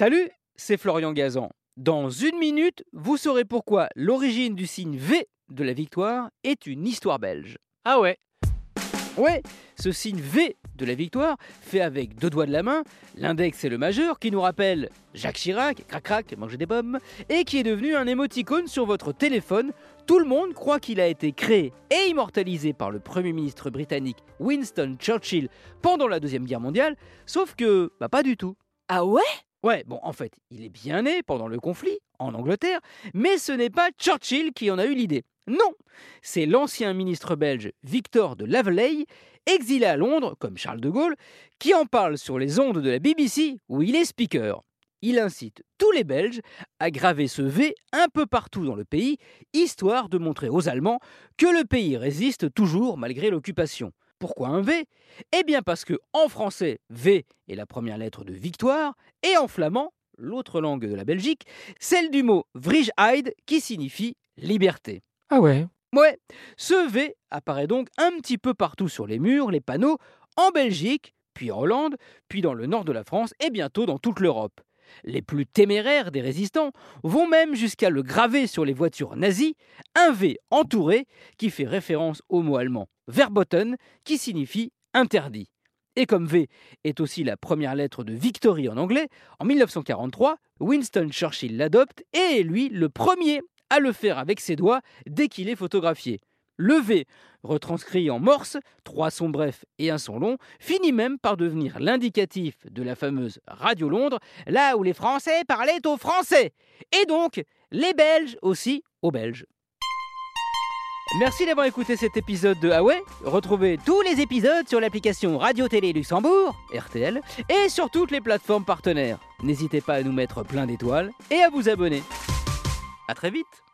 Salut, c'est Florian Gazan. Dans une minute, vous saurez pourquoi l'origine du signe V de la victoire est une histoire belge. Ah ouais Ouais, ce signe V de la victoire, fait avec deux doigts de la main, l'index et le majeur, qui nous rappelle Jacques Chirac, crac crac, manger des pommes, et qui est devenu un émoticône sur votre téléphone. Tout le monde croit qu'il a été créé et immortalisé par le Premier ministre britannique Winston Churchill pendant la Deuxième Guerre mondiale, sauf que, bah pas du tout. Ah ouais? Ouais, bon, en fait, il est bien né pendant le conflit, en Angleterre, mais ce n'est pas Churchill qui en a eu l'idée. Non, c'est l'ancien ministre belge Victor de Laveley, exilé à Londres, comme Charles de Gaulle, qui en parle sur les ondes de la BBC où il est speaker. Il incite tous les Belges à graver ce V un peu partout dans le pays, histoire de montrer aux Allemands que le pays résiste toujours malgré l'occupation. Pourquoi un V? Eh bien parce que en français, V est la première lettre de victoire, et en flamand, l'autre langue de la Belgique, celle du mot Vrijheid qui signifie liberté. Ah ouais Ouais, ce V apparaît donc un petit peu partout sur les murs, les panneaux, en Belgique, puis en Hollande, puis dans le nord de la France et bientôt dans toute l'Europe. Les plus téméraires des résistants vont même jusqu'à le graver sur les voitures nazies, un V entouré qui fait référence au mot allemand verboten qui signifie interdit. Et comme V est aussi la première lettre de Victory en anglais, en 1943, Winston Churchill l'adopte et est lui le premier à le faire avec ses doigts dès qu'il est photographié. Le V, retranscrit en morse, trois sons brefs et un son long, finit même par devenir l'indicatif de la fameuse Radio Londres, là où les Français parlaient aux Français, et donc les Belges aussi aux Belges. Merci d'avoir écouté cet épisode de Ah ouais? Retrouvez tous les épisodes sur l'application Radio Télé Luxembourg, RTL, et sur toutes les plateformes partenaires. N'hésitez pas à nous mettre plein d'étoiles et à vous abonner. A très vite